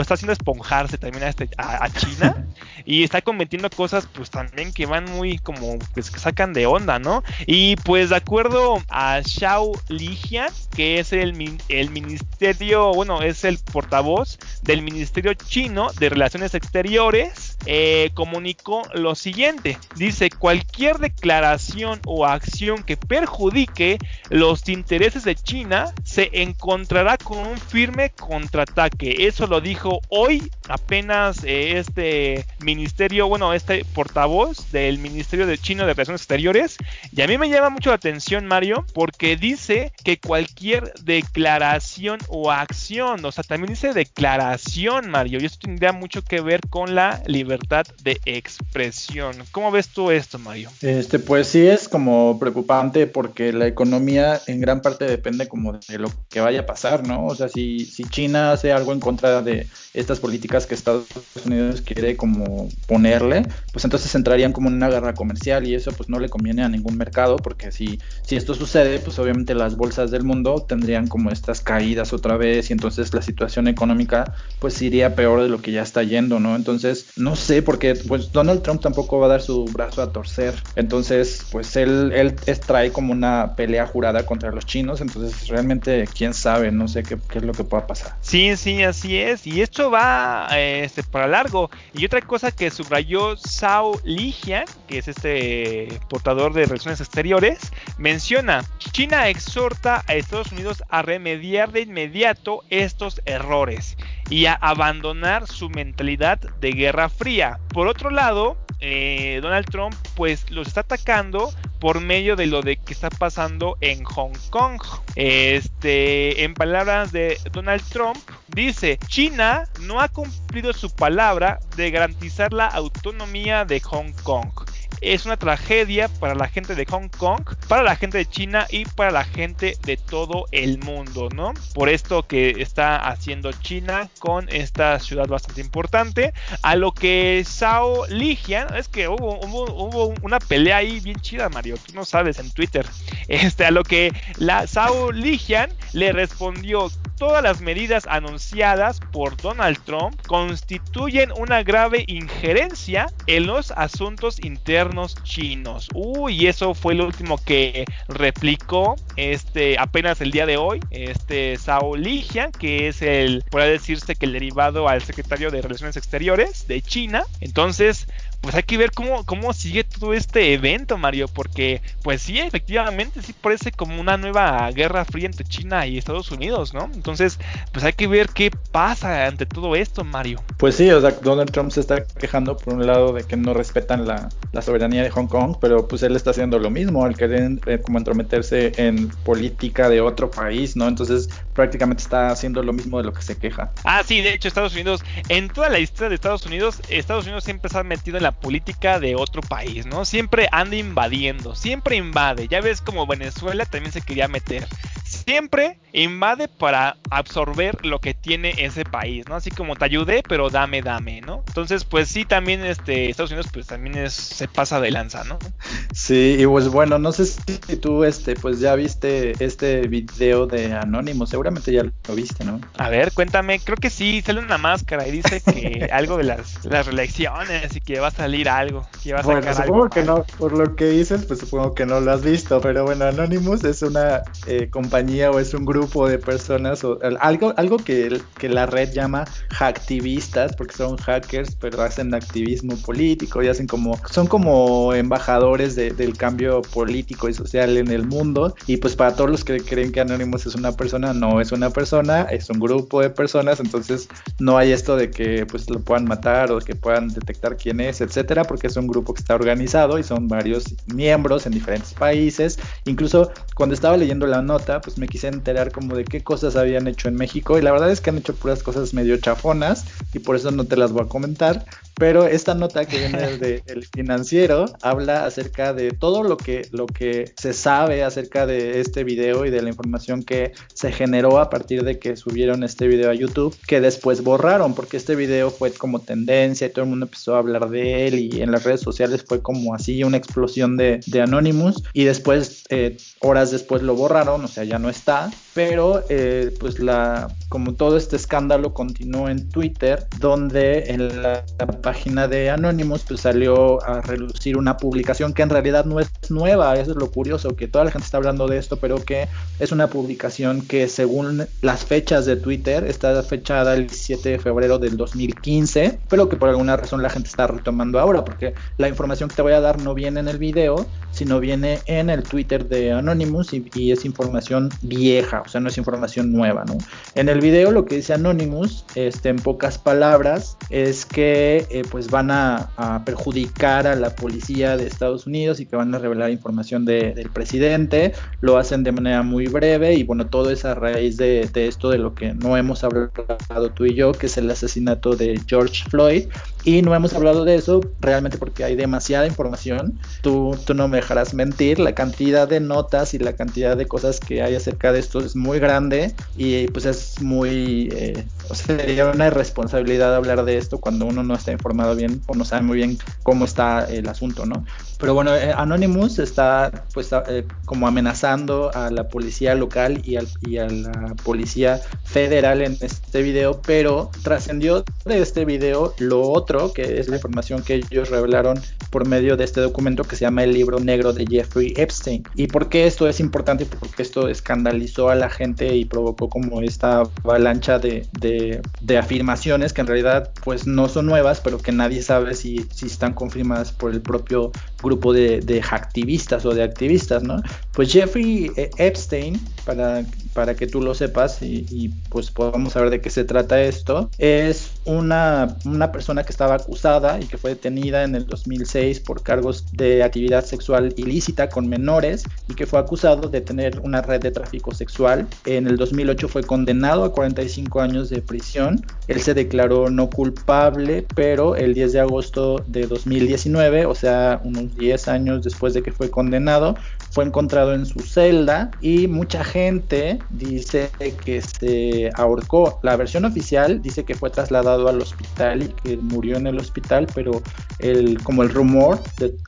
está haciendo esponjarse también a, este, a, China y está cometiendo cosas pues también que van muy como pues que sacan de onda, ¿no? Y pues de acuerdo a Xiao Lijian, que es el, el ministerio, bueno, es el portavoz del ministerio chino de relaciones exteriores, eh, comunicó lo siguiente. Dice, cualquier declaración o acción que perjudique los intereses de China se encontrará con un firme contraataque. Eso lo dijo hoy apenas eh, este ministerio, bueno, este portavoz del Ministerio de China de Relaciones Exteriores. Y a mí me llama mucho la atención, Mario, porque dice que cualquier declaración o acción, o sea, también dice declaración, Mario, y esto tendría mucho que ver con la libertad de expresión. ¿Cómo ves tú esto, Mario? Este, pues sí es como preocupante porque la economía en gran parte depende como de lo que vaya a pasar, ¿no? O sea, si, si China hace algo en contra de estas políticas que Estados Unidos quiere como ponerle, pues entonces entrarían como en una guerra comercial y eso pues no le conviene a ningún mercado porque si, si esto sucede, pues obviamente las bolsas del mundo tendrían como estas caídas otra vez y entonces la situación económica pues iría peor de lo que ya está yendo, ¿no? Entonces, no sé, porque pues Donald Trump tampoco va a dar su brazo a torcer, entonces pues él, él trae como una pelea jurada contra los chinos, entonces realmente quién sabe, no sé qué, es lo que pueda pasar. Sí, sí, así es, y esto va este, para largo. Y otra cosa que subrayó Sao Lijian, que es este portador de relaciones exteriores, menciona, China exhorta a Estados Unidos a remediar de inmediato estos errores y a abandonar su mentalidad de guerra fría. Por otro lado, eh, Donald Trump pues los está atacando por medio de lo de que está pasando en Hong Kong. Este, en palabras de Donald Trump, dice, China no ha cumplido su palabra de garantizar la autonomía de Hong Kong es una tragedia para la gente de Hong Kong, para la gente de China y para la gente de todo el mundo, ¿no? Por esto que está haciendo China con esta ciudad bastante importante, a lo que Sao Lijian, es que hubo, una pelea ahí bien chida, Mario, tú no sabes en Twitter, este, a lo que la Sao Lijian le respondió todas las medidas anunciadas por Donald Trump constituyen una grave injerencia en los asuntos internos chinos. Uy, eso fue lo último que replicó este apenas el día de hoy, este Sao Lijian, que es el, puede decirse que el derivado al secretario de Relaciones Exteriores de China. Entonces, pues hay que ver cómo, cómo sigue todo este evento, Mario, porque pues sí, efectivamente, sí parece como una nueva guerra fría entre China y Estados Unidos, ¿no? Entonces, pues hay que ver qué pasa ante todo esto, Mario. Pues sí, o sea, Donald Trump se está quejando por un lado de que no respetan la, soberanía de Hong Kong, pero pues él está haciendo lo mismo, al querer eh, como entrometerse en política de otro país, ¿no? Entonces prácticamente está haciendo lo mismo de lo que se queja. Ah, sí, de hecho Estados Unidos, en toda la historia de Estados Unidos, Estados Unidos siempre se ha metido en la política de otro país, ¿no? Siempre anda invadiendo, siempre invade. Ya ves como Venezuela también se quería meter. Siempre invade para absorber lo que tiene ese país, ¿no? Así como te ayudé, pero dame, dame, ¿no? Entonces, pues sí, también este, Estados Unidos pues también es, se pasa de lanza, ¿no? Sí, y pues bueno, no sé si tú este, pues ya viste este video de Anónimo, seguramente ya lo viste, ¿no? A ver, cuéntame, creo que sí, sale una máscara y dice que algo de las, las reelecciones y que va a salir algo, que va a bueno, supongo que no, por lo que dices, pues supongo que no lo has visto, pero bueno, Anonymous es una eh, compañía o es un grupo de personas o algo, algo que, que la red llama hacktivistas, porque son hackers, pero hacen activismo político y hacen como, son como embajadores del cambio político y social en el mundo. Y pues para todos los que creen que Anonymous es una persona, no es una persona, es un grupo de personas, entonces no hay esto de que pues lo puedan matar o que puedan detectar quién es, etcétera, porque es un grupo que está organizado y son varios miembros en diferentes países. Incluso cuando estaba leyendo la nota, pues me quise enterar como de qué cosas habían hecho en México y la verdad es que han hecho puras cosas medio chafonas y por eso no te las voy a comentar, pero esta nota que viene del financiero habla acerca de todo lo que, lo que se sabe acerca de este video y de la información que se generó a partir de que subieron este video a YouTube, que después borraron, porque este video fue como tendencia y todo el mundo empezó a hablar de y en las redes sociales fue como así una explosión de, de Anonymous y después, eh, horas después lo borraron, o sea, ya no está pero eh, pues la como todo este escándalo continuó en Twitter, donde en la, página de Anonymous pues salió a relucir una publicación que en realidad no es nueva, eso es lo curioso, que toda la gente está hablando de esto, pero que es una publicación que según las fechas de Twitter está fechada el 17 de febrero del 2015, pero que por alguna razón la gente está retomando ahora, porque la información que te voy a dar no viene en el video, sino viene en el Twitter de Anonymous y, es información vieja, sea, no es información nueva, ¿no? En el video lo que dice Anonymous, este, en pocas palabras, es que eh, pues van a, perjudicar a la policía de Estados Unidos y que van a revelar información del presidente. Lo hacen de manera muy breve y bueno, todo es a raíz de, esto de lo que no hemos hablado tú y yo, que es el asesinato de George Floyd. Y no hemos hablado de eso realmente porque hay demasiada información. Tú, tú no me dejarás mentir, la cantidad de notas y la cantidad de cosas que hay acerca de esto es muy grande y pues es muy, eh, o sea, sería una irresponsabilidad hablar de esto cuando uno no está informado bien o no sabe muy bien cómo está el asunto, ¿no? Pero bueno, eh, Anonymous está pues eh, como amenazando a la policía local y, y a la policía federal en este video, pero trascendió de este video lo otro, que es la información que ellos revelaron por medio de este documento que se llama el libro negro de Jeffrey Epstein. ¿Y por qué esto es importante? Porque esto escandalizó a la gente y provocó como esta avalancha de, de, afirmaciones que en realidad pues no son nuevas, pero que nadie sabe si, si están confirmadas por el propio grupo de, de activistas o de activistas, ¿no? Pues Jeffrey eh, Epstein, para, para que tú lo sepas y, y, pues podamos saber de qué se trata esto, es una, una persona que estaba acusada y que fue detenida en el 2006 por cargos de actividad sexual ilícita con menores y que fue acusado de tener una red de tráfico sexual. En el 2008 fue condenado a 45 años de prisión. Él se declaró no culpable, pero el 10 de agosto de 2019, o sea, unos 10 años después de que fue condenado, fue encontrado en su celda y mucha gente dice que se ahorcó. La versión oficial dice que fue trasladado al hospital y que murió en el hospital, pero como el rumor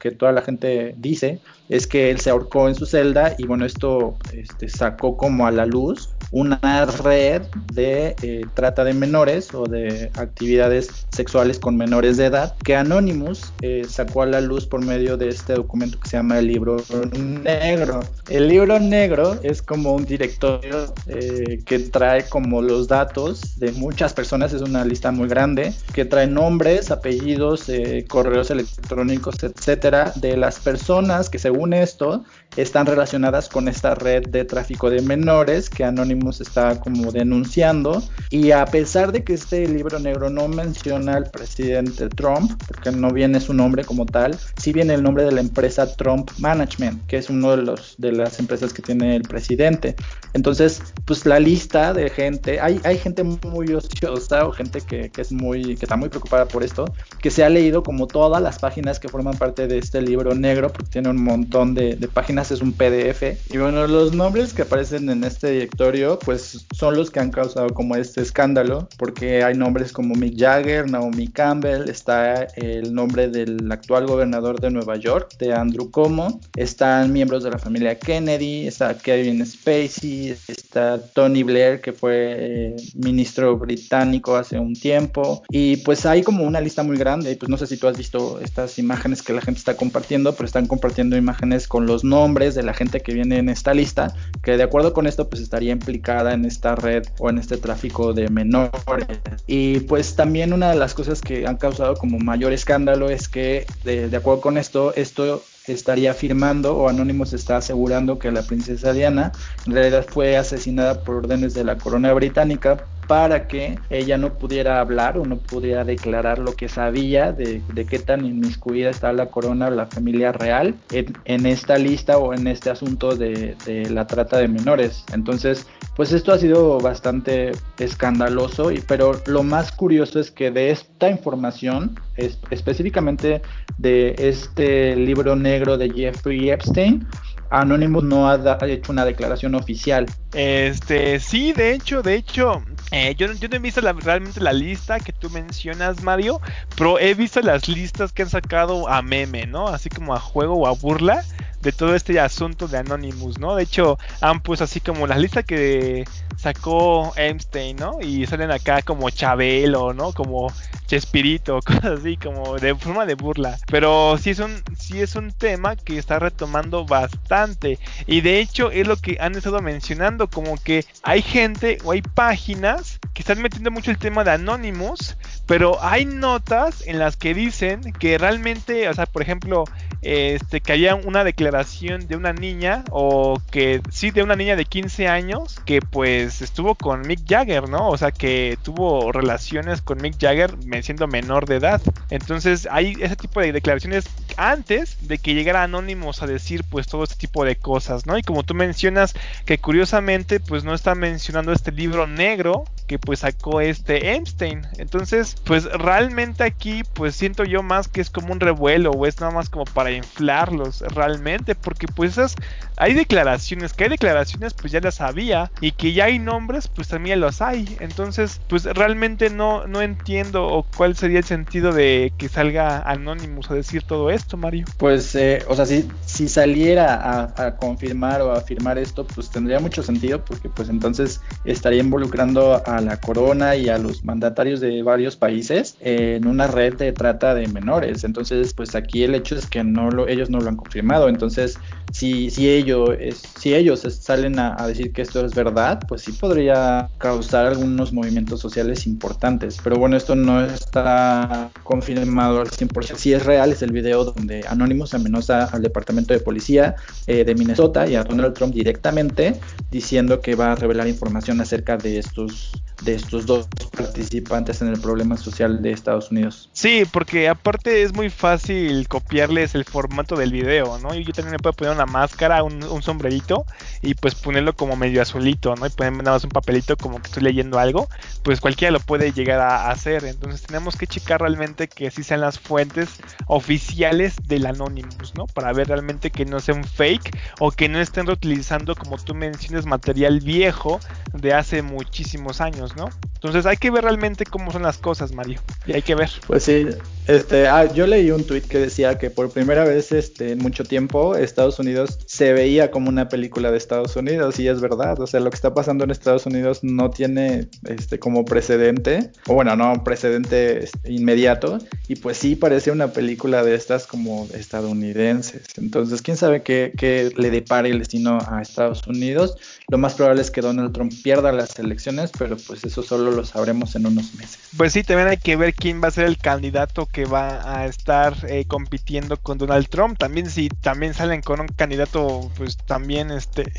que toda la gente dice es que él se ahorcó en su celda y bueno, esto este, sacó como a la luz una red de eh, trata de menores o de actividades sexuales con menores de edad que Anonymous eh, sacó a la luz por medio de este documento que se llama el libro negro. El libro negro es como un directorio eh, que trae como los datos de muchas personas, es una lista muy grande, que trae nombres, apellidos, correos electrónicos, etcétera, de las personas que según esto están relacionadas con esta red de tráfico de menores que Anonymous está como denunciando. Y a pesar de que este libro negro no menciona al presidente Trump, porque no viene su nombre como tal, sí viene el nombre de la empresa Trump Management, que es uno de, de las empresas que tiene el presidente. Entonces, pues la lista de gente, hay, hay gente muy ociosa o gente que, que, es muy, que está muy preocupada por esto, que se ha leído como todas las páginas que forman parte de este libro negro, porque tiene un montón de, de páginas es un PDF. Y bueno, los nombres que aparecen en este directorio, pues son los que han causado como este escándalo, porque hay nombres como Mick Jagger, Naomi Campbell, está el nombre del actual gobernador de Nueva York, de Andrew Cuomo, están miembros de la familia Kennedy, está Kevin Spacey, está Tony Blair, que fue eh, ministro británico hace un tiempo, y pues hay como una lista muy grande, pues no sé si tú has visto estas imágenes que la gente está compartiendo, pero están compartiendo imágenes con los nombres de la gente que viene en esta lista, que de acuerdo con esto pues estaría implicada en esta red o en este tráfico de menores. Y pues también una de las cosas que han causado como mayor escándalo es que de, de acuerdo con esto, esto estaría afirmando o Anonymous está asegurando que la princesa Diana en realidad fue asesinada por órdenes de la corona británica para que ella no pudiera hablar o no pudiera declarar lo que sabía de, qué tan inmiscuida está la corona o la familia real en, esta lista o en este asunto de, la trata de menores. Entonces, pues esto ha sido bastante escandaloso, pero lo más curioso es que de esta información, específicamente de este libro negro de Jeffrey Epstein, Anonymous no ha, hecho una declaración oficial. Este, sí, de hecho, de hecho, eh, yo, yo, no he visto realmente la lista que tú mencionas, Mario, pero he visto las listas que han sacado a meme, ¿no? Así como a juego o a burla de todo este asunto de Anonymous, ¿no? De hecho, han puesto así como la lista que sacó Einstein, ¿no? Y salen acá como Chabelo, ¿no? Como Chespirito, cosas así como de forma de burla. Pero sí es un sí es un tema que está retomando bastante y de hecho es lo que han estado mencionando como que hay gente o hay páginas que están metiendo mucho el tema de Anonymous, pero hay notas en las que dicen que realmente, o sea, por ejemplo, este que había una declaración de una niña o que sí de una niña de 15 años que pues estuvo con Mick Jagger, ¿no? O sea, que tuvo relaciones con Mick Jagger siendo menor de edad. Entonces hay ese tipo de declaraciones antes de que llegara Anonymous a decir pues todo este tipo de cosas, ¿no? Y como tú mencionas que curiosamente pues no está mencionando este libro negro que pues sacó este Epstein. Entonces pues realmente aquí pues siento yo más que es como un revuelo o es nada más como para inflarlos realmente porque pues esas hay declaraciones, que hay declaraciones pues ya las sabía y que ya hay nombres pues también los hay. Entonces pues realmente no, no entiendo o cuál sería el sentido de que salga Anonymous a decir todo esto, Mario. Pues, eh, o sea, si, si saliera a, confirmar o a afirmar esto, pues tendría mucho sentido, porque pues entonces estaría involucrando a la corona y a los mandatarios de varios países en una red de trata de menores. Entonces, pues aquí el hecho es que no lo, ellos no lo han confirmado. Entonces, si, si, ellos, si ellos salen a, a decir que esto es verdad, pues sí podría causar algunos movimientos sociales importantes. Pero bueno, esto no es está confirmado al 100%. Si es real, es el video donde Anonymous amenaza al departamento de policía eh, de Minnesota y a Donald Trump directamente diciendo que va a revelar información acerca de estos de estos dos participantes en el problema social de Estados Unidos. Sí, porque aparte es muy fácil copiarles el formato del video, ¿no? Yo también me puedo poner una máscara, un, un sombrerito y pues ponerlo como medio azulito, ¿no? Y poner nada más un papelito como que estoy leyendo algo, pues cualquiera lo puede llegar a hacer. Entonces tenemos que checar realmente que sí sean las fuentes oficiales del Anonymous, ¿no? Para ver realmente que no sea un fake o que no estén reutilizando, como tú mencionas, material viejo de hace muchísimos años, ¿no? Entonces hay ver realmente cómo son las cosas, Mario. Y hay que ver. Pues sí, este, ah, yo leí un tweet que decía que por primera vez este, en mucho tiempo Estados Unidos se veía como una película de Estados Unidos y es verdad, o sea, lo que está pasando en Estados Unidos no tiene este, como precedente, o bueno, no precedente inmediato, y pues sí parece una película de estas como estadounidenses. Entonces, quién sabe qué, qué le depare el destino a Estados Unidos. Lo más probable es que Donald Trump pierda las elecciones, pero pues eso solo lo sabremos en unos meses. Pues sí, también hay que ver quién va a ser el candidato que va a estar eh, compitiendo con Donald Trump. También si también salen con un candidato, pues también este,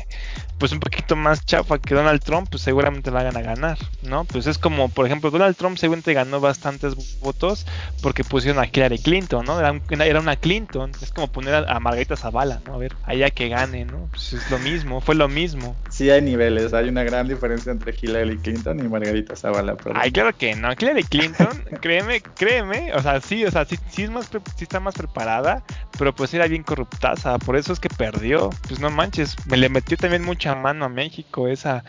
pues un poquito más chafa que Donald Trump, pues seguramente van a ganar, ¿no? Pues es como, por ejemplo, Donald Trump seguramente ganó bastantes votos porque pusieron a Hillary Clinton, ¿no? Era, una Clinton, es como poner a, Margarita Zavala, ¿no? A ver, allá que gane, ¿no? Pues es lo mismo, fue lo mismo. Sí hay niveles, hay una gran diferencia entre Hillary Clinton y Margarita Zavala. Ay, claro que no, Hillary Clinton, créeme, créeme, o sea, sí, o sea, sí, sí, es más, sí está más preparada, pero pues era bien corruptaza, por eso es que perdió, pues no manches, me le metió también mucha mano a México esa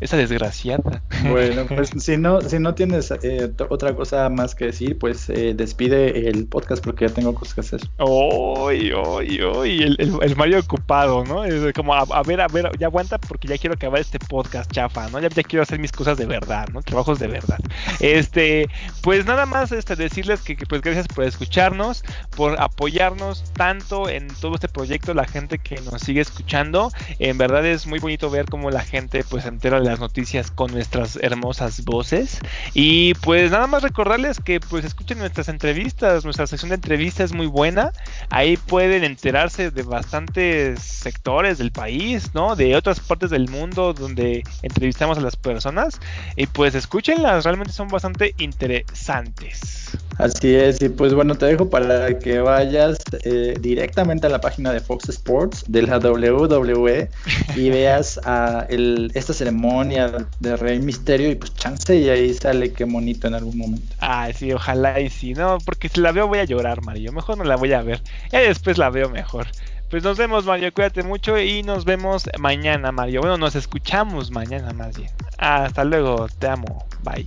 esa desgraciada. Bueno, pues si no, si no tienes eh, otra cosa más que decir, pues eh, despide el podcast porque ya tengo cosas que hacer. Uy, uy, uy, el, el, Mario ocupado, ¿no? Es como, a, ver, a ver, ya aguanta porque ya quiero acabar este podcast chafa, ¿no? Ya, ya, quiero hacer mis cosas de verdad, ¿no? Trabajos de verdad. Este, pues nada más este, decirles que, que pues gracias por escucharnos, por apoyarnos tanto en todo este proyecto, la gente que nos sigue escuchando. En verdad es muy bonito ver cómo la gente pues entera las noticias con nuestras hermosas voces. Y pues nada más recordarles que pues escuchen nuestras entrevistas, nuestra sección de entrevistas es muy buena. Ahí pueden enterarse de bastantes sectores del país, ¿no? De otras partes del mundo donde entrevistamos a las personas. Y pues escúchenlas, realmente son bastante interesantes. Así es, y pues bueno, te dejo para que vayas eh, directamente a la página de Fox Sports de la WWE y veas a esta ceremonia de Rey Misterio y pues chance y ahí sale qué bonito en algún momento. Ah, sí, ojalá y sí, no, porque si la veo voy a llorar, Mario, mejor no la voy a ver, y después la veo mejor. Pues nos vemos, Mario, cuídate mucho y nos vemos mañana, Mario. Bueno, nos escuchamos mañana más bien. Hasta luego, te amo, bye.